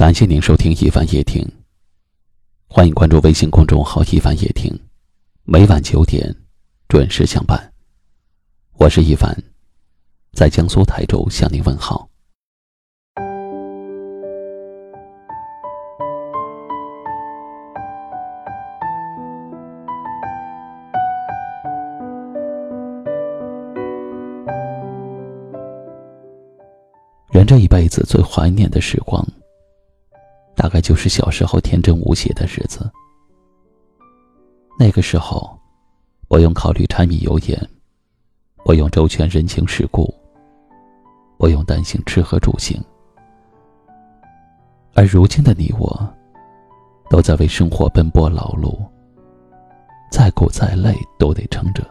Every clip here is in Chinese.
感谢您收听一凡夜听，欢迎关注微信公众号“一凡夜听”，每晚九点准时相伴。我是一凡，在江苏台州向您问好。人这一辈子最怀念的时光。大概就是小时候天真无邪的日子。那个时候，不用考虑柴米油盐，不用周全人情世故，不用担心吃喝住行。而如今的你我，都在为生活奔波劳碌，再苦再累都得撑着，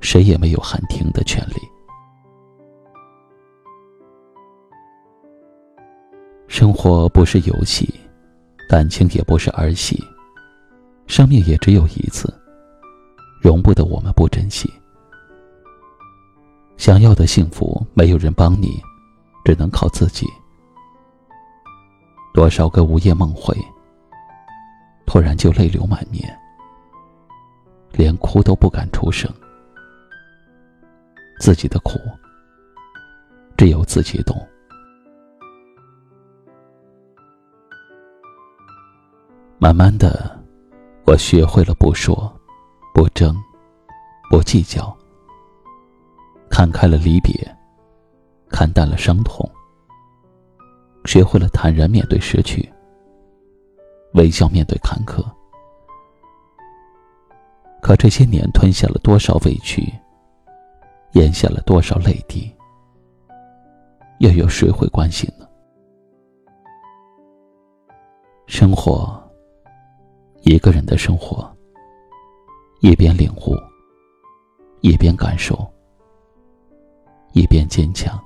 谁也没有喊停的权利。生活不是游戏，感情也不是儿戏，生命也只有一次，容不得我们不珍惜。想要的幸福，没有人帮你，只能靠自己。多少个午夜梦回，突然就泪流满面，连哭都不敢出声。自己的苦，只有自己懂。慢慢的，我学会了不说，不争，不计较，看开了离别，看淡了伤痛，学会了坦然面对失去，微笑面对坎坷。可这些年吞下了多少委屈，咽下了多少泪滴，又有谁会关心呢？生活。一个人的生活，一边领悟，一边感受，一边坚强。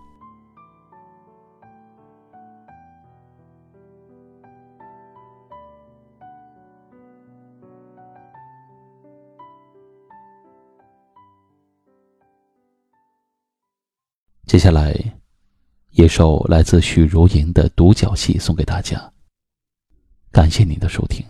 接下来，一首来自许茹芸的独角戏送给大家。感谢您的收听。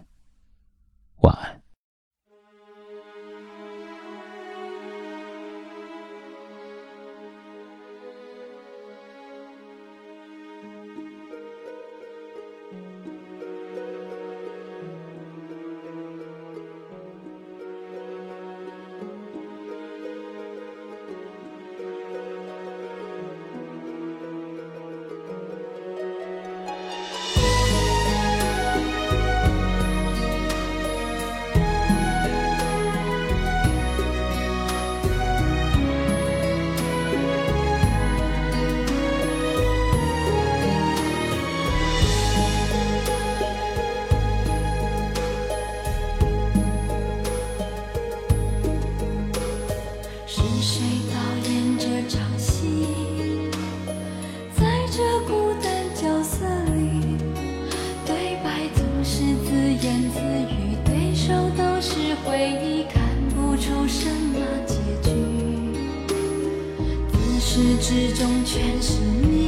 始至终全是你，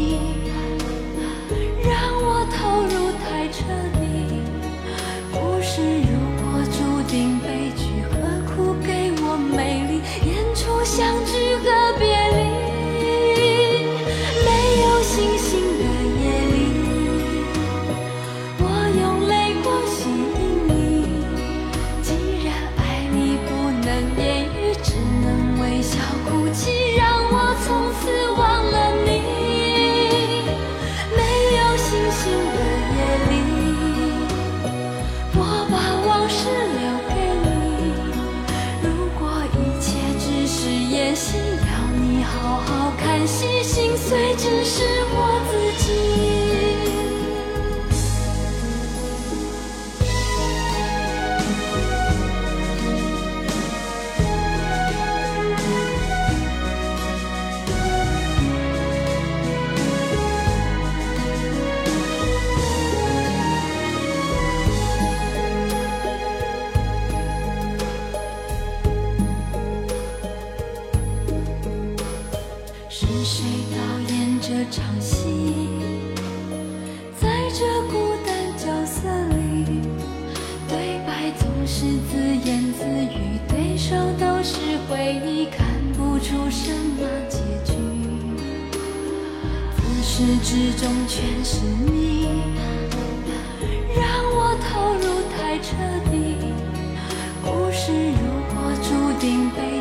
导演这场？戏，在这孤单角色里，对白总是自言自语，对手都是回忆，看不出什么结局。自始至终全是你，让我投入太彻底。故事如果注定悲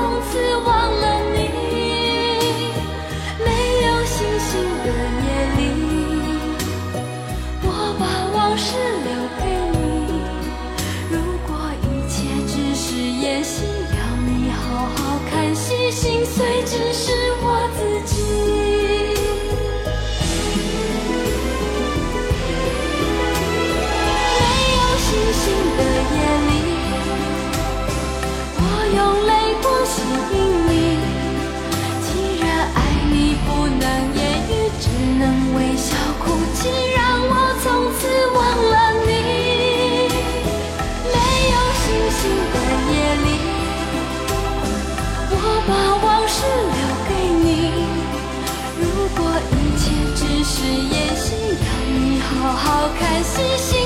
从此忘了你。没有星星的夜里，我把往事留给你。如果一切只是演戏，要你好好看戏，心碎只是果一切只是演戏，要你好好看戏，心碎